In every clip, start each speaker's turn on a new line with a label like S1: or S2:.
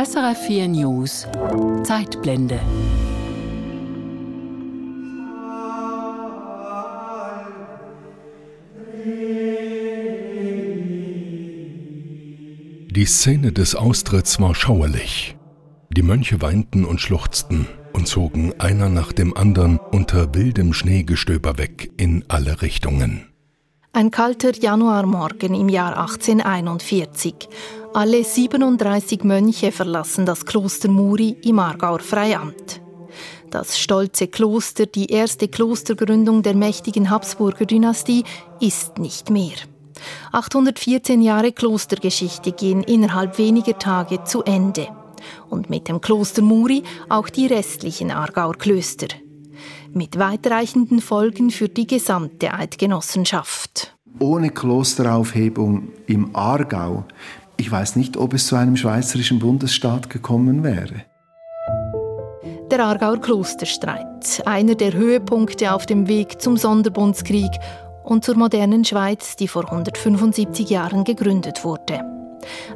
S1: SRF4 News Zeitblende.
S2: Die Szene des Austritts war schauerlich. Die Mönche weinten und schluchzten und zogen einer nach dem anderen unter wildem Schneegestöber weg in alle Richtungen.
S3: Ein kalter Januarmorgen im Jahr 1841. Alle 37 Mönche verlassen das Kloster Muri im Aargauer Freiamt. Das stolze Kloster, die erste Klostergründung der mächtigen Habsburger Dynastie, ist nicht mehr. 814 Jahre Klostergeschichte gehen innerhalb weniger Tage zu Ende. Und mit dem Kloster Muri auch die restlichen Aargauer Klöster mit weitreichenden Folgen für die gesamte Eidgenossenschaft.
S4: Ohne Klosteraufhebung im Aargau, ich weiß nicht, ob es zu einem schweizerischen Bundesstaat gekommen wäre.
S3: Der Aargauer Klosterstreit, einer der Höhepunkte auf dem Weg zum Sonderbundskrieg und zur modernen Schweiz, die vor 175 Jahren gegründet wurde.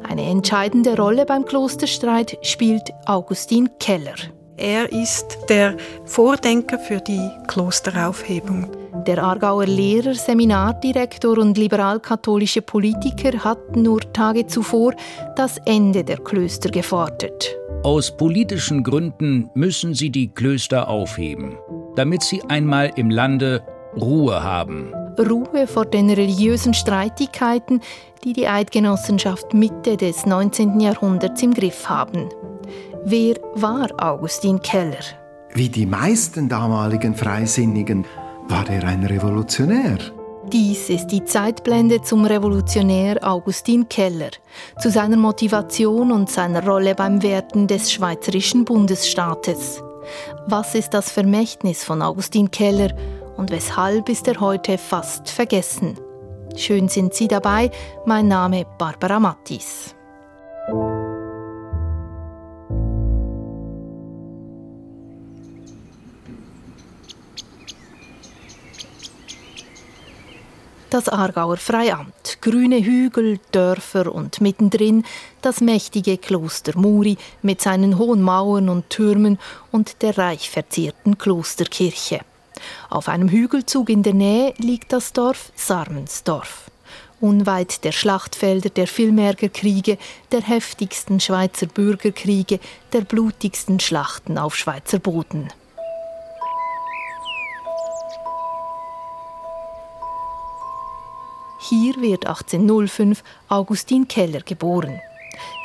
S3: Eine entscheidende Rolle beim Klosterstreit spielt Augustin Keller.
S5: Er ist der Vordenker für die Klosteraufhebung.
S3: Der Aargauer Lehrer, Seminardirektor und liberal-katholische Politiker hat nur Tage zuvor das Ende der Klöster gefordert.
S6: Aus politischen Gründen müssen sie die Klöster aufheben, damit sie einmal im Lande Ruhe haben.
S3: Ruhe vor den religiösen Streitigkeiten, die die Eidgenossenschaft Mitte des 19. Jahrhunderts im Griff haben. Wer war Augustin Keller?
S4: Wie die meisten damaligen Freisinnigen war er ein Revolutionär.
S3: Dies ist die Zeitblende zum Revolutionär Augustin Keller, zu seiner Motivation und seiner Rolle beim Werten des schweizerischen Bundesstaates. Was ist das Vermächtnis von Augustin Keller und weshalb ist er heute fast vergessen? Schön sind Sie dabei, mein Name Barbara Mattis. Das Aargauer Freiamt, grüne Hügel, Dörfer und mittendrin das mächtige Kloster Muri mit seinen hohen Mauern und Türmen und der reich verzierten Klosterkirche. Auf einem Hügelzug in der Nähe liegt das Dorf Sarmensdorf. Unweit der Schlachtfelder der Villmergerkriege, der heftigsten Schweizer Bürgerkriege, der blutigsten Schlachten auf Schweizer Boden. Hier wird 1805 Augustin Keller geboren.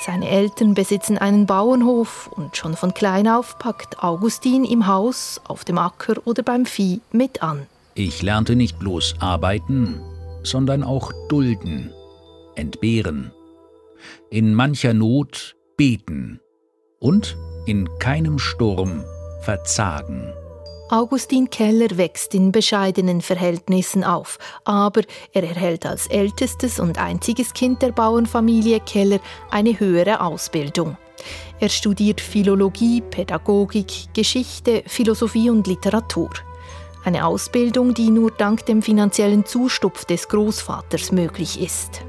S3: Seine Eltern besitzen einen Bauernhof und schon von klein auf packt Augustin im Haus, auf dem Acker oder beim Vieh mit an.
S6: Ich lernte nicht bloß arbeiten, sondern auch dulden, entbehren, in mancher Not beten und in keinem Sturm verzagen.
S3: Augustin Keller wächst in bescheidenen Verhältnissen auf, aber er erhält als ältestes und einziges Kind der Bauernfamilie Keller eine höhere Ausbildung. Er studiert Philologie, Pädagogik, Geschichte, Philosophie und Literatur. Eine Ausbildung, die nur dank dem finanziellen Zustupf des Großvaters möglich ist.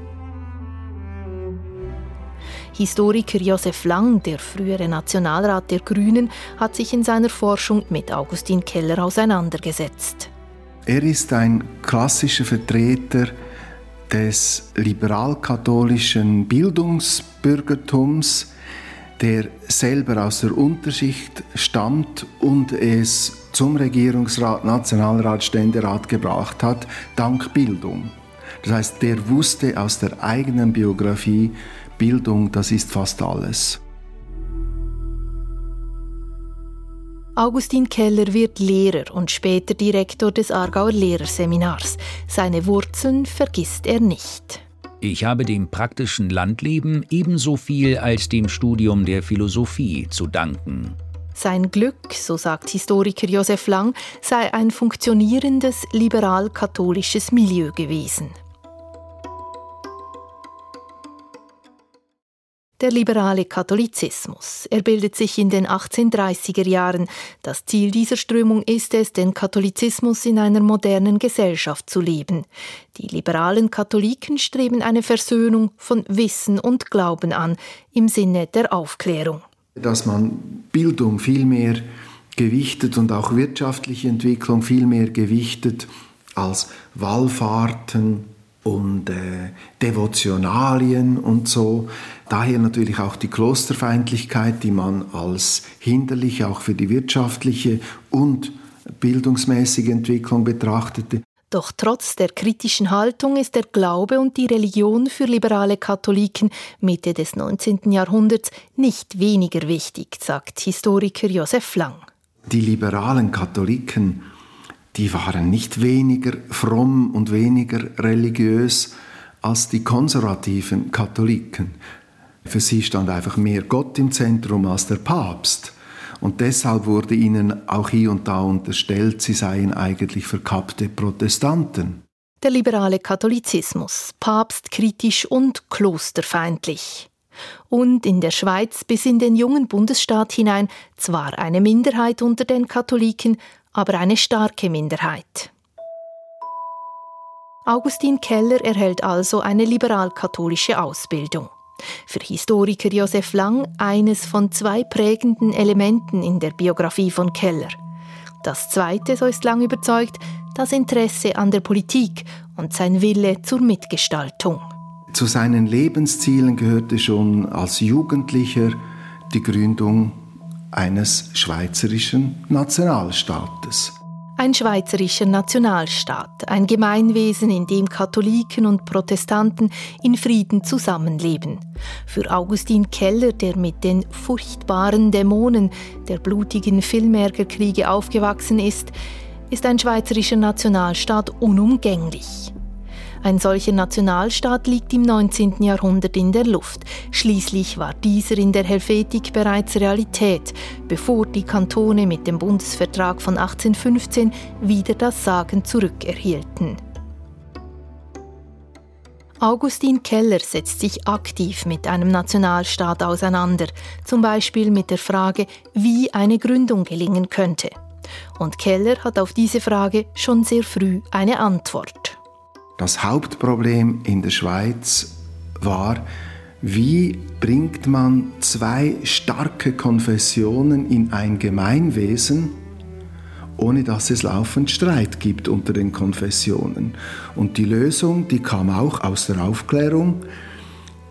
S3: Historiker Josef Lang, der frühere Nationalrat der Grünen, hat sich in seiner Forschung mit Augustin Keller auseinandergesetzt.
S4: Er ist ein klassischer Vertreter des liberal-katholischen Bildungsbürgertums, der selber aus der Unterschicht stammt und es zum Regierungsrat, Nationalrat, Ständerat gebracht hat, dank Bildung. Das heißt, der wusste aus der eigenen Biografie, Bildung, das ist fast alles.
S3: Augustin Keller wird Lehrer und später Direktor des Aargauer Lehrerseminars. Seine Wurzeln vergisst er nicht.
S6: Ich habe dem praktischen Landleben ebenso viel als dem Studium der Philosophie zu danken.
S3: Sein Glück, so sagt Historiker Josef Lang, sei ein funktionierendes liberal-katholisches Milieu gewesen. Der liberale Katholizismus. Er bildet sich in den 1830er Jahren. Das Ziel dieser Strömung ist es, den Katholizismus in einer modernen Gesellschaft zu leben. Die liberalen Katholiken streben eine Versöhnung von Wissen und Glauben an im Sinne der Aufklärung.
S4: Dass man Bildung viel mehr gewichtet und auch wirtschaftliche Entwicklung viel mehr gewichtet als Wallfahrten, und äh, Devotionalien und so. Daher natürlich auch die Klosterfeindlichkeit, die man als hinderlich auch für die wirtschaftliche und bildungsmäßige Entwicklung betrachtete.
S3: Doch trotz der kritischen Haltung ist der Glaube und die Religion für liberale Katholiken Mitte des 19. Jahrhunderts nicht weniger wichtig, sagt Historiker Josef Lang.
S4: Die liberalen Katholiken die waren nicht weniger fromm und weniger religiös als die konservativen Katholiken. Für sie stand einfach mehr Gott im Zentrum als der Papst. Und deshalb wurde ihnen auch hier und da unterstellt, sie seien eigentlich verkappte Protestanten.
S3: Der liberale Katholizismus, papstkritisch und klosterfeindlich. Und in der Schweiz bis in den jungen Bundesstaat hinein zwar eine Minderheit unter den Katholiken, aber eine starke Minderheit. Augustin Keller erhält also eine liberal-katholische Ausbildung. Für Historiker Josef Lang eines von zwei prägenden Elementen in der Biografie von Keller. Das zweite, so ist Lang überzeugt, das Interesse an der Politik und sein Wille zur Mitgestaltung.
S4: Zu seinen Lebenszielen gehörte schon als Jugendlicher die Gründung eines schweizerischen Nationalstaates.
S3: Ein schweizerischer Nationalstaat, ein Gemeinwesen, in dem Katholiken und Protestanten in Frieden zusammenleben. Für Augustin Keller, der mit den furchtbaren Dämonen der blutigen Filmärgerkriege aufgewachsen ist, ist ein schweizerischer Nationalstaat unumgänglich. Ein solcher Nationalstaat liegt im 19. Jahrhundert in der Luft. Schließlich war dieser in der Helvetik bereits Realität, bevor die Kantone mit dem Bundesvertrag von 1815 wieder das Sagen zurückerhielten. Augustin Keller setzt sich aktiv mit einem Nationalstaat auseinander, zum Beispiel mit der Frage, wie eine Gründung gelingen könnte. Und Keller hat auf diese Frage schon sehr früh eine Antwort.
S4: Das Hauptproblem in der Schweiz war, wie bringt man zwei starke Konfessionen in ein Gemeinwesen, ohne dass es laufend Streit gibt unter den Konfessionen. Und die Lösung, die kam auch aus der Aufklärung.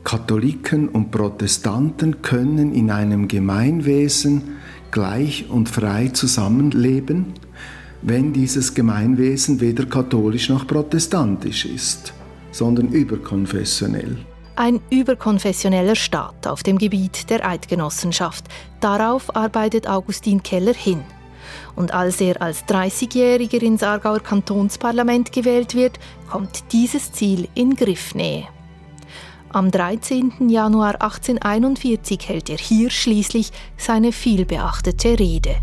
S4: Katholiken und Protestanten können in einem Gemeinwesen gleich und frei zusammenleben wenn dieses Gemeinwesen weder katholisch noch protestantisch ist, sondern überkonfessionell.
S3: Ein überkonfessioneller Staat auf dem Gebiet der Eidgenossenschaft. Darauf arbeitet Augustin Keller hin. Und als er als 30-Jähriger ins Aargauer Kantonsparlament gewählt wird, kommt dieses Ziel in Griffnähe. Am 13. Januar 1841 hält er hier schließlich seine vielbeachtete Rede.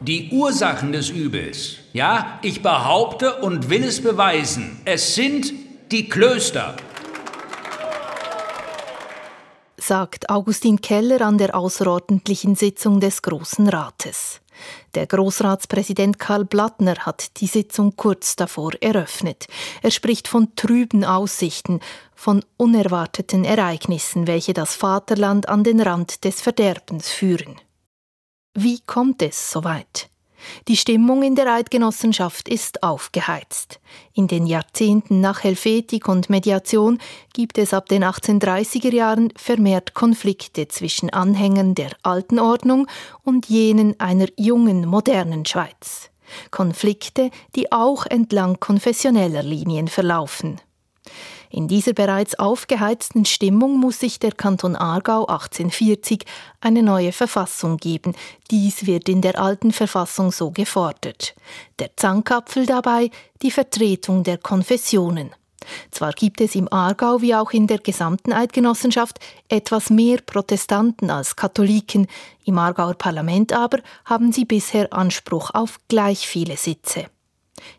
S6: Die Ursachen des Übels. Ja, ich behaupte und will es beweisen. Es sind die Klöster.
S3: Sagt Augustin Keller an der außerordentlichen Sitzung des Großen Rates. Der Großratspräsident Karl Blattner hat die Sitzung kurz davor eröffnet. Er spricht von trüben Aussichten, von unerwarteten Ereignissen, welche das Vaterland an den Rand des Verderbens führen. Wie kommt es so weit? Die Stimmung in der Eidgenossenschaft ist aufgeheizt. In den Jahrzehnten nach Helvetik und Mediation gibt es ab den 1830er Jahren vermehrt Konflikte zwischen Anhängern der alten Ordnung und jenen einer jungen, modernen Schweiz. Konflikte, die auch entlang konfessioneller Linien verlaufen. In dieser bereits aufgeheizten Stimmung muss sich der Kanton Aargau 1840 eine neue Verfassung geben. Dies wird in der alten Verfassung so gefordert. Der Zankapfel dabei die Vertretung der Konfessionen. Zwar gibt es im Aargau wie auch in der gesamten Eidgenossenschaft etwas mehr Protestanten als Katholiken, im Aargauer Parlament aber haben sie bisher Anspruch auf gleich viele Sitze.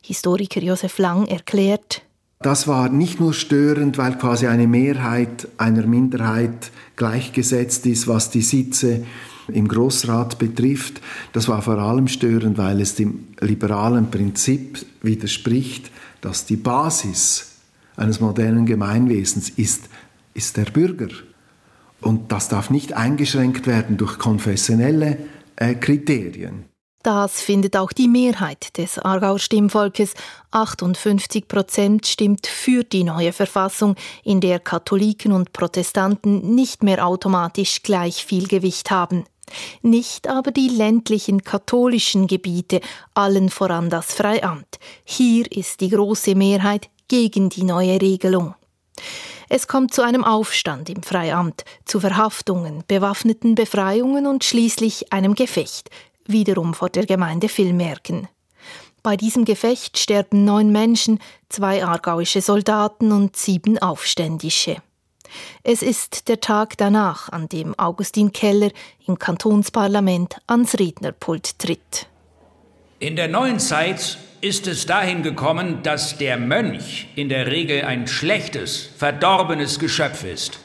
S3: Historiker Josef Lang erklärt,
S4: Das war nicht nur störend, weil quasi eine Mehrheit einer Minderheit gleichgesetzt ist, was die Sitze im Grossrat betrifft. Das war vor allem störend, weil es dem liberalen Prinzip widerspricht, dass die Basis eines modernen Gemeinwesens ist, ist der Bürger. Und das darf nicht eingeschränkt werden durch konfessionelle äh, Kriterien.
S3: Das findet auch die Mehrheit des Aargauer Stimmvolkes. 58 Prozent stimmt für die neue Verfassung, in der Katholiken und Protestanten nicht mehr automatisch gleich viel Gewicht haben. Nicht aber die ländlichen katholischen Gebiete, allen voran das Freiamt. Hier ist die große Mehrheit gegen die neue Regelung. Es kommt zu einem Aufstand im Freiamt, zu Verhaftungen, bewaffneten Befreiungen und schließlich einem Gefecht wiederum vor der Gemeinde Villmerken. Bei diesem Gefecht sterben neun Menschen, zwei aargauische Soldaten und sieben Aufständische. Es ist der Tag danach, an dem Augustin Keller im Kantonsparlament ans Rednerpult tritt.
S6: In der neuen Zeit ist es dahin gekommen, dass der Mönch in der Regel ein schlechtes, verdorbenes Geschöpf ist.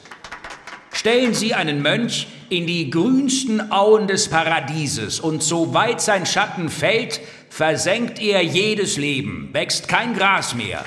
S6: Stellen Sie einen Mönch in die grünsten Auen des Paradieses, und soweit sein Schatten fällt, versenkt er jedes Leben, wächst kein Gras mehr.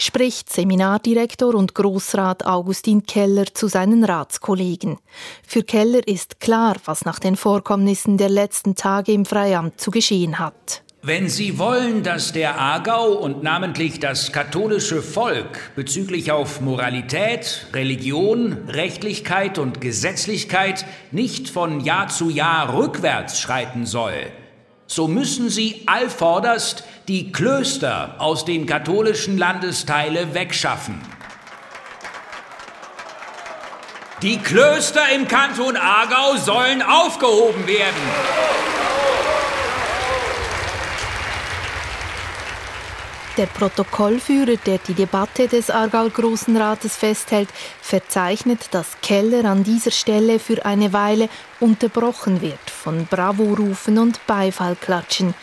S3: Spricht Seminardirektor und Großrat Augustin Keller zu seinen Ratskollegen. Für Keller ist klar, was nach den Vorkommnissen der letzten Tage im Freiamt zu geschehen hat.
S6: Wenn Sie wollen, dass der Aargau und namentlich das katholische Volk bezüglich auf Moralität, Religion, Rechtlichkeit und Gesetzlichkeit nicht von Jahr zu Jahr rückwärts schreiten soll, so müssen Sie allvorderst die Klöster aus den katholischen Landesteile wegschaffen. Die Klöster im Kanton Aargau sollen aufgehoben werden.
S3: Der Protokollführer, der die Debatte des Aargauer Großen Rates festhält, verzeichnet, dass Keller an dieser Stelle für eine Weile unterbrochen wird von Bravo-Rufen und Beifallklatschen.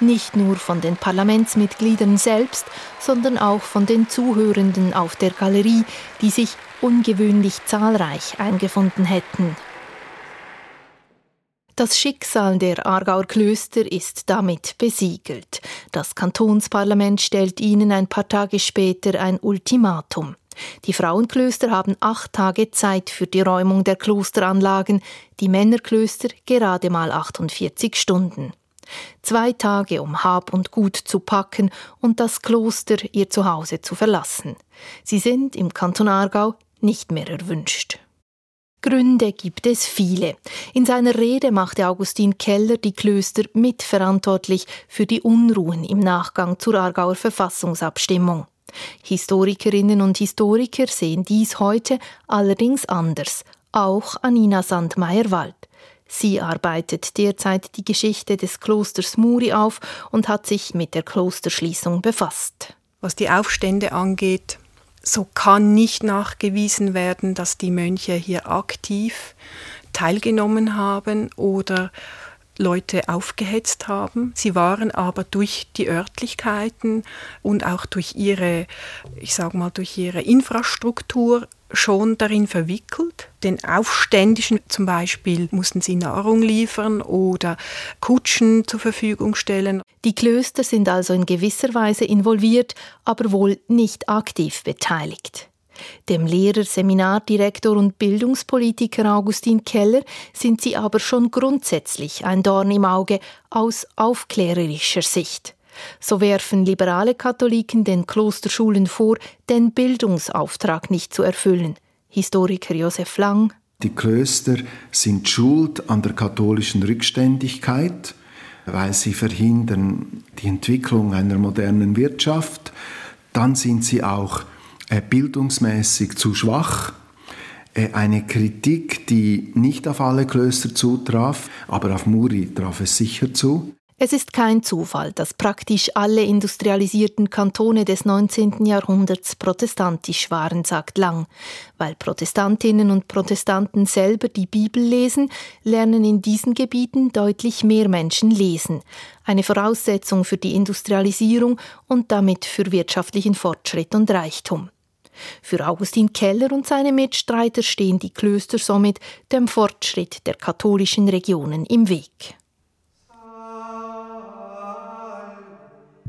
S3: Nicht nur von den Parlamentsmitgliedern selbst, sondern auch von den Zuhörenden auf der Galerie, die sich ungewöhnlich zahlreich eingefunden hätten. Das Schicksal der Aargauer Klöster ist damit besiegelt. Das Kantonsparlament stellt ihnen ein paar Tage später ein Ultimatum. Die Frauenklöster haben acht Tage Zeit für die Räumung der Klosteranlagen, die Männerklöster gerade mal 48 Stunden. Zwei Tage, um Hab und Gut zu packen und das Kloster ihr Zuhause zu verlassen. Sie sind im Kanton Aargau nicht mehr erwünscht. Gründe gibt es viele. In seiner Rede machte Augustin Keller die Klöster mitverantwortlich für die Unruhen im Nachgang zur Aargauer Verfassungsabstimmung. Historikerinnen und Historiker sehen dies heute allerdings anders, auch Anina Sandmeier-Wald. Sie arbeitet derzeit die Geschichte des Klosters Muri auf und hat sich mit der Klosterschließung befasst.
S5: Was die Aufstände angeht, so kann nicht nachgewiesen werden, dass die Mönche hier aktiv teilgenommen haben oder Leute aufgehetzt haben. Sie waren aber durch die Örtlichkeiten und auch durch ihre, ich sage mal, durch ihre Infrastruktur schon darin verwickelt. Den Aufständischen zum Beispiel mussten sie Nahrung liefern oder Kutschen zur Verfügung stellen.
S3: Die Klöster sind also in gewisser Weise involviert, aber wohl nicht aktiv beteiligt. Dem Lehrer, Seminardirektor und Bildungspolitiker Augustin Keller sind sie aber schon grundsätzlich ein Dorn im Auge aus aufklärerischer Sicht. So werfen liberale Katholiken den Klosterschulen vor, den Bildungsauftrag nicht zu erfüllen. Historiker Josef Lang.
S4: Die Klöster sind schuld an der katholischen Rückständigkeit, weil sie verhindern die Entwicklung einer modernen Wirtschaft. Dann sind sie auch äh, bildungsmäßig zu schwach. Äh, eine Kritik, die nicht auf alle Klöster zutraf, aber auf Muri traf es sicher zu.
S3: Es ist kein Zufall, dass praktisch alle industrialisierten Kantone des 19. Jahrhunderts protestantisch waren, sagt Lang. Weil Protestantinnen und Protestanten selber die Bibel lesen, lernen in diesen Gebieten deutlich mehr Menschen lesen. Eine Voraussetzung für die Industrialisierung und damit für wirtschaftlichen Fortschritt und Reichtum. Für Augustin Keller und seine Mitstreiter stehen die Klöster somit dem Fortschritt der katholischen Regionen im Weg.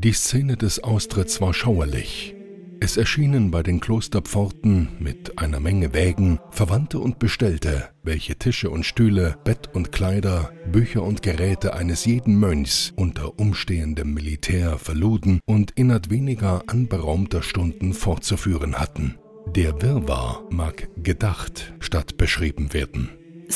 S2: Die Szene des Austritts war schauerlich. Es erschienen bei den Klosterpforten mit einer Menge Wägen Verwandte und Bestellte, welche Tische und Stühle, Bett und Kleider, Bücher und Geräte eines jeden Mönchs unter umstehendem Militär verluden und innerhalb weniger anberaumter Stunden fortzuführen hatten. Der Wirrwarr mag gedacht statt beschrieben werden.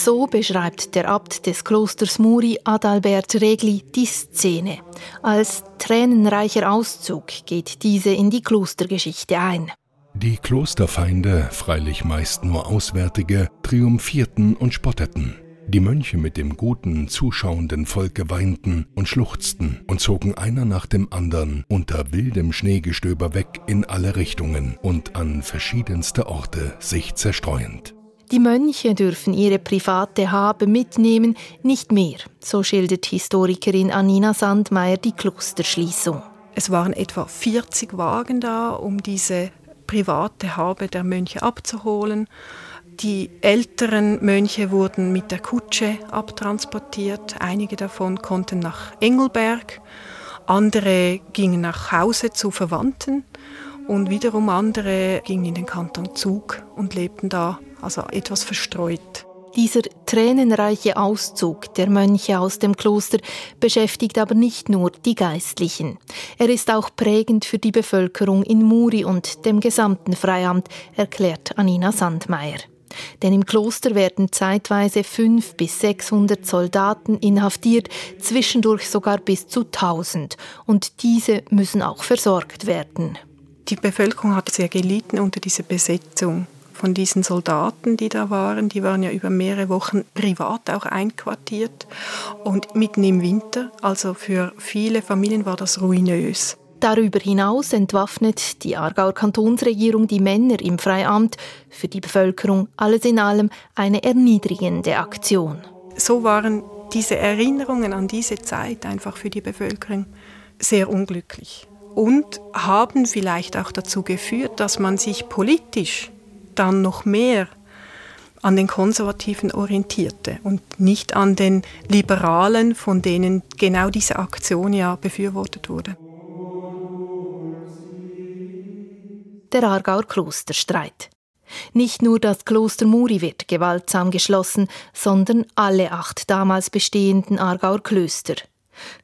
S3: So beschreibt der Abt des Klosters Muri, Adalbert Regli, die Szene. Als tränenreicher Auszug geht diese in die Klostergeschichte ein.
S2: Die Klosterfeinde, freilich meist nur Auswärtige, triumphierten und spotteten. Die Mönche mit dem guten, zuschauenden Volke weinten und schluchzten und zogen einer nach dem andern unter wildem Schneegestöber weg in alle Richtungen und an verschiedenste Orte sich zerstreuend.
S3: Die Mönche dürfen ihre private Habe mitnehmen, nicht mehr, so schildert Historikerin Anina Sandmeier die Klosterschließung.
S5: Es waren etwa 40 Wagen da, um diese private Habe der Mönche abzuholen. Die älteren Mönche wurden mit der Kutsche abtransportiert. Einige davon konnten nach Engelberg, andere gingen nach Hause zu Verwandten und wiederum andere gingen in den Kanton Zug und lebten da also etwas verstreut.
S3: Dieser tränenreiche Auszug der Mönche aus dem Kloster beschäftigt aber nicht nur die Geistlichen. Er ist auch prägend für die Bevölkerung in Muri und dem gesamten Freiamt, erklärt Anina Sandmeier. Denn im Kloster werden zeitweise 500 bis 600 Soldaten inhaftiert, zwischendurch sogar bis zu 1000. Und diese müssen auch versorgt werden.
S5: Die Bevölkerung hat sehr gelitten unter dieser Besetzung von diesen Soldaten, die da waren. Die waren ja über mehrere Wochen privat auch einquartiert und mitten im Winter. Also für viele Familien war das ruinös.
S3: Darüber hinaus entwaffnet die Aargauer Kantonsregierung die Männer im Freiamt. Für die Bevölkerung alles in allem eine erniedrigende Aktion.
S5: So waren diese Erinnerungen an diese Zeit einfach für die Bevölkerung sehr unglücklich und haben vielleicht auch dazu geführt, dass man sich politisch dann noch mehr an den Konservativen orientierte und nicht an den Liberalen, von denen genau diese Aktion ja befürwortet wurde.
S3: Der Aargauer Klosterstreit. Nicht nur das Kloster Muri wird gewaltsam geschlossen, sondern alle acht damals bestehenden Aargauer Klöster.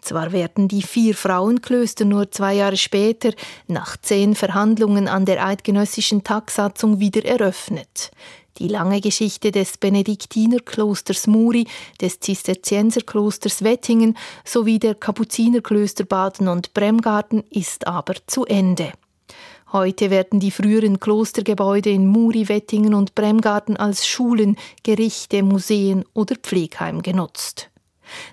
S3: Zwar werden die vier Frauenklöster nur zwei Jahre später, nach zehn Verhandlungen an der eidgenössischen Tagsatzung, wieder eröffnet. Die lange Geschichte des Benediktinerklosters Muri, des Zisterzienserklosters Wettingen sowie der Kapuzinerklöster Baden und Bremgarten ist aber zu Ende. Heute werden die früheren Klostergebäude in Muri, Wettingen und Bremgarten als Schulen, Gerichte, Museen oder Pflegheim genutzt.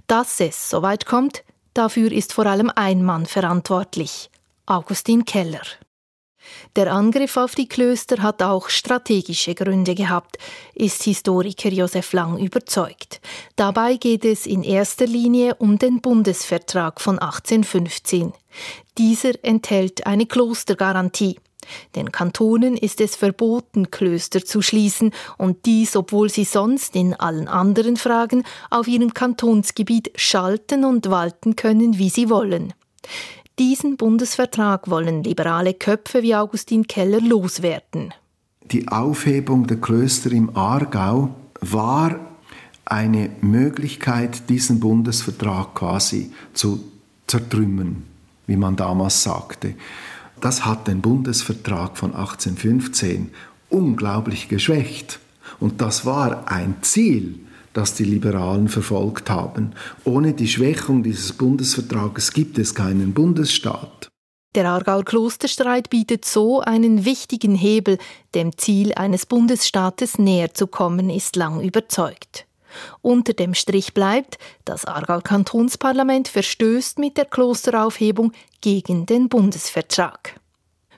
S3: Dass es so weit kommt, dafür ist vor allem ein Mann verantwortlich, Augustin Keller. Der Angriff auf die Klöster hat auch strategische Gründe gehabt, ist Historiker Josef Lang überzeugt. Dabei geht es in erster Linie um den Bundesvertrag von 1815. Dieser enthält eine Klostergarantie. Den Kantonen ist es verboten, Klöster zu schließen, und dies, obwohl sie sonst in allen anderen Fragen auf ihrem Kantonsgebiet schalten und walten können, wie sie wollen. Diesen Bundesvertrag wollen liberale Köpfe wie Augustin Keller loswerden.
S4: Die Aufhebung der Klöster im Aargau war eine Möglichkeit, diesen Bundesvertrag quasi zu zertrümmern, wie man damals sagte das hat den Bundesvertrag von 1815 unglaublich geschwächt. Und das war ein Ziel, das die Liberalen verfolgt haben. Ohne die Schwächung dieses Bundesvertrages gibt es keinen Bundesstaat.
S3: Der Aargauer Klosterstreit bietet so einen wichtigen Hebel, dem Ziel eines Bundesstaates näher zu kommen, ist lang überzeugt. Unter dem Strich bleibt, das Aargauer Kantonsparlament verstößt mit der Klosteraufhebung gegen den Bundesvertrag.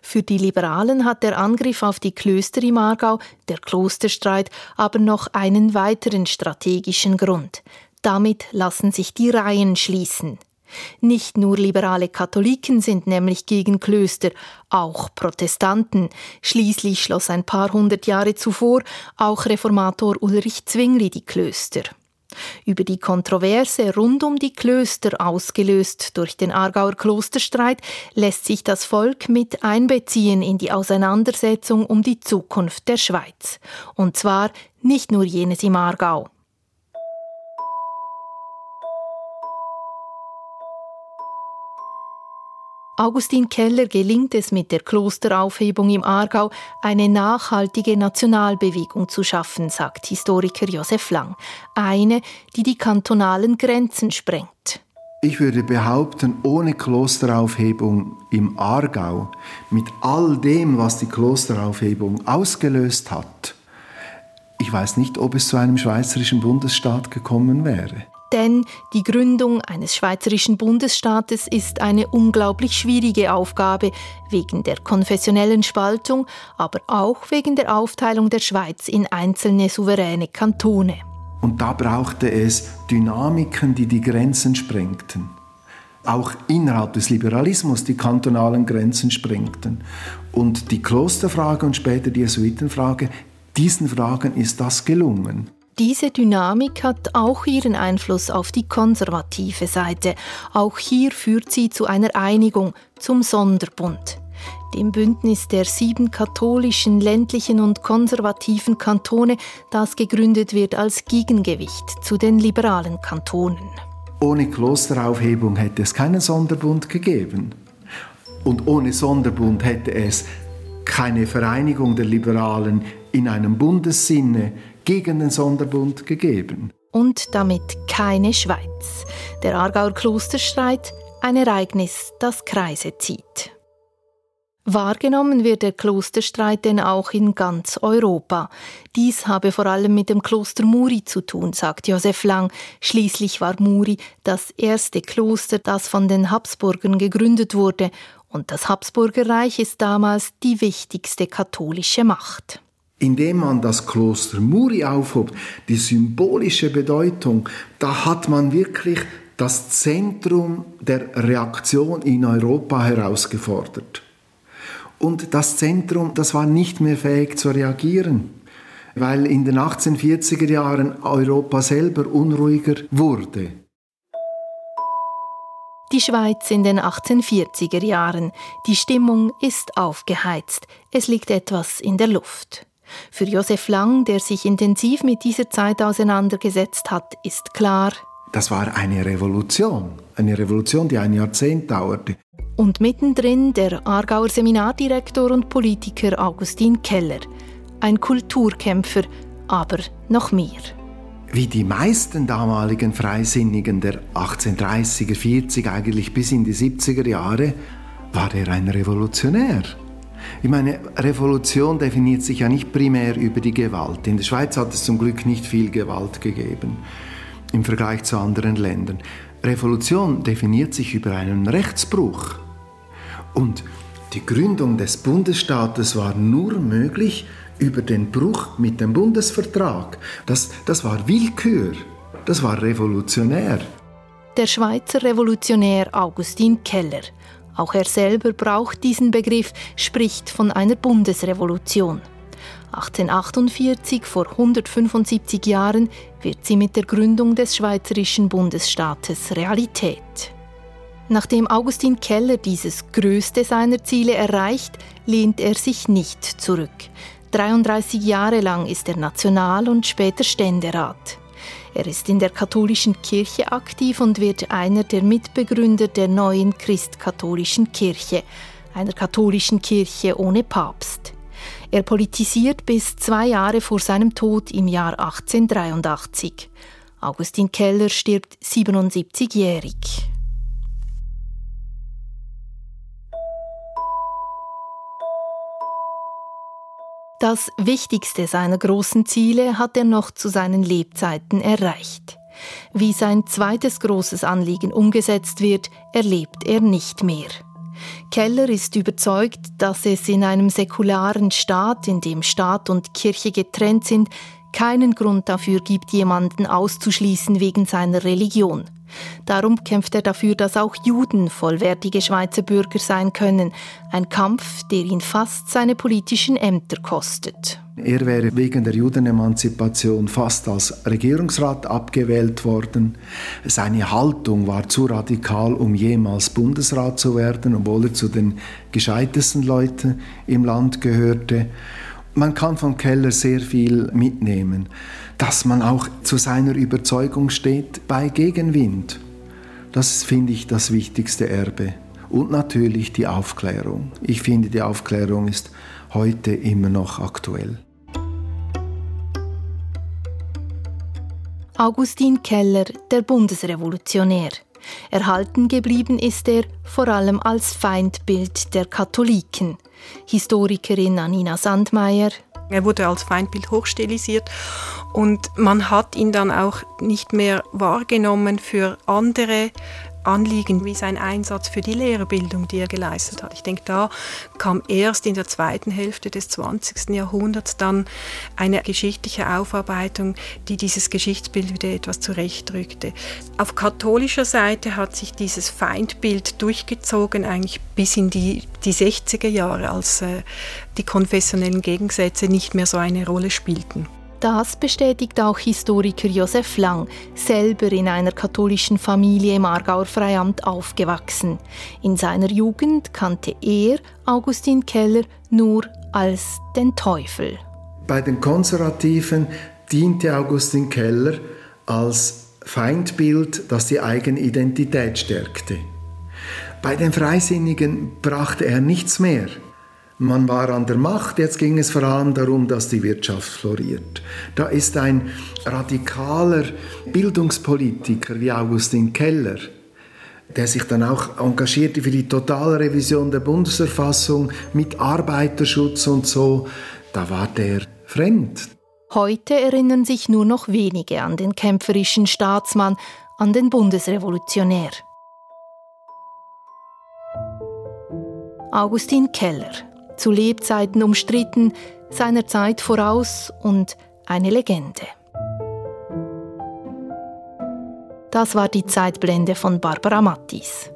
S3: Für die Liberalen hat der Angriff auf die Klöster im Aargau, der Klosterstreit, aber noch einen weiteren strategischen Grund. Damit lassen sich die Reihen schließen. Nicht nur liberale Katholiken sind nämlich gegen Klöster, auch Protestanten. Schließlich schloss ein paar hundert Jahre zuvor auch Reformator Ulrich Zwingli die Klöster. Über die Kontroverse rund um die Klöster, ausgelöst durch den Aargauer Klosterstreit, lässt sich das Volk mit einbeziehen in die Auseinandersetzung um die Zukunft der Schweiz. Und zwar nicht nur jenes im Aargau. Augustin Keller gelingt es mit der Klosteraufhebung im Aargau, eine nachhaltige Nationalbewegung zu schaffen, sagt Historiker Josef Lang. Eine, die die kantonalen Grenzen sprengt.
S4: Ich würde behaupten, ohne Klosteraufhebung im Aargau, mit all dem, was die Klosteraufhebung ausgelöst hat, ich weiß nicht, ob es zu einem schweizerischen Bundesstaat gekommen wäre.
S3: Denn die Gründung eines schweizerischen Bundesstaates ist eine unglaublich schwierige Aufgabe wegen der konfessionellen Spaltung, aber auch wegen der Aufteilung der Schweiz in einzelne souveräne Kantone.
S4: Und da brauchte es Dynamiken, die die Grenzen sprengten. Auch innerhalb des Liberalismus die kantonalen Grenzen sprengten. Und die Klosterfrage und später die Jesuitenfrage, diesen Fragen ist das gelungen.
S3: Diese Dynamik hat auch ihren Einfluss auf die konservative Seite. Auch hier führt sie zu einer Einigung, zum Sonderbund. Dem Bündnis der sieben katholischen, ländlichen und konservativen Kantone, das gegründet wird als Gegengewicht zu den liberalen Kantonen.
S4: Ohne Klosteraufhebung hätte es keinen Sonderbund gegeben. Und ohne Sonderbund hätte es keine Vereinigung der Liberalen in einem Bundessinne gegen den Sonderbund gegeben.
S3: Und damit keine Schweiz. Der Aargauer Klosterstreit, ein Ereignis, das Kreise zieht. Wahrgenommen wird der Klosterstreit denn auch in ganz Europa. Dies habe vor allem mit dem Kloster Muri zu tun, sagt Josef Lang. Schließlich war Muri das erste Kloster, das von den Habsburgern gegründet wurde, und das Habsburgerreich ist damals die wichtigste katholische Macht
S4: indem man das Kloster Muri aufhob, die symbolische Bedeutung, da hat man wirklich das Zentrum der Reaktion in Europa herausgefordert. Und das Zentrum, das war nicht mehr fähig zu reagieren, weil in den 1840er Jahren Europa selber unruhiger wurde.
S3: Die Schweiz in den 1840er Jahren. Die Stimmung ist aufgeheizt. Es liegt etwas in der Luft. Für Josef Lang, der sich intensiv mit dieser Zeit auseinandergesetzt hat, ist klar,
S4: das war eine Revolution, eine Revolution, die ein Jahrzehnt dauerte.
S3: Und mittendrin der Aargauer Seminardirektor und Politiker Augustin Keller, ein Kulturkämpfer, aber noch mehr.
S4: Wie die meisten damaligen Freisinnigen der 1830er, 40 eigentlich bis in die 70er Jahre, war er ein Revolutionär. Ich meine, Revolution definiert sich ja nicht primär über die Gewalt. In der Schweiz hat es zum Glück nicht viel Gewalt gegeben im Vergleich zu anderen Ländern. Revolution definiert sich über einen Rechtsbruch. Und die Gründung des Bundesstaates war nur möglich über den Bruch mit dem Bundesvertrag. Das, das war Willkür, das war revolutionär.
S3: Der Schweizer Revolutionär Augustin Keller auch er selber braucht diesen Begriff, spricht von einer Bundesrevolution. 1848, vor 175 Jahren, wird sie mit der Gründung des Schweizerischen Bundesstaates Realität. Nachdem Augustin Keller dieses größte seiner Ziele erreicht, lehnt er sich nicht zurück. 33 Jahre lang ist er National- und später Ständerat. Er ist in der katholischen Kirche aktiv und wird einer der Mitbegründer der neuen christkatholischen Kirche, einer katholischen Kirche ohne Papst. Er politisiert bis zwei Jahre vor seinem Tod im Jahr 1883. Augustin Keller stirbt 77-jährig. Das wichtigste seiner großen Ziele hat er noch zu seinen Lebzeiten erreicht. Wie sein zweites großes Anliegen umgesetzt wird, erlebt er nicht mehr. Keller ist überzeugt, dass es in einem säkularen Staat, in dem Staat und Kirche getrennt sind, keinen Grund dafür gibt, jemanden auszuschließen wegen seiner Religion. Darum kämpft er dafür, dass auch Juden vollwertige Schweizer Bürger sein können, ein Kampf, der ihn fast seine politischen Ämter kostet.
S4: Er wäre wegen der Judenemanzipation fast als Regierungsrat abgewählt worden. Seine Haltung war zu radikal, um jemals Bundesrat zu werden, obwohl er zu den gescheitesten Leuten im Land gehörte. Man kann von Keller sehr viel mitnehmen, dass man auch zu seiner Überzeugung steht bei Gegenwind. Das finde ich das wichtigste Erbe. Und natürlich die Aufklärung. Ich finde, die Aufklärung ist heute immer noch aktuell.
S3: Augustin Keller, der Bundesrevolutionär. Erhalten geblieben ist er vor allem als Feindbild der Katholiken. Historikerin Anina Sandmeier.
S5: Er wurde als Feindbild hochstilisiert und man hat ihn dann auch nicht mehr wahrgenommen für andere Anliegen wie sein Einsatz für die Lehrerbildung, die er geleistet hat. Ich denke, da kam erst in der zweiten Hälfte des 20. Jahrhunderts dann eine geschichtliche Aufarbeitung, die dieses Geschichtsbild wieder etwas zurechtrückte. Auf katholischer Seite hat sich dieses Feindbild durchgezogen, eigentlich bis in die, die 60er Jahre, als äh, die konfessionellen Gegensätze nicht mehr so eine Rolle spielten.
S3: Das bestätigt auch Historiker Josef Lang, selber in einer katholischen Familie im Aargauer Freiamt aufgewachsen. In seiner Jugend kannte er Augustin Keller nur als den Teufel.
S4: Bei den Konservativen diente Augustin Keller als Feindbild, das die eigene Identität stärkte. Bei den Freisinnigen brachte er nichts mehr. Man war an der Macht, jetzt ging es vor allem darum, dass die Wirtschaft floriert. Da ist ein radikaler Bildungspolitiker wie Augustin Keller, der sich dann auch engagierte für die totale Revision der Bundesverfassung mit Arbeiterschutz und so, da war der fremd.
S3: Heute erinnern sich nur noch wenige an den kämpferischen Staatsmann, an den Bundesrevolutionär. Augustin Keller zu Lebzeiten umstritten, seiner Zeit voraus und eine Legende. Das war die Zeitblende von Barbara Mattis.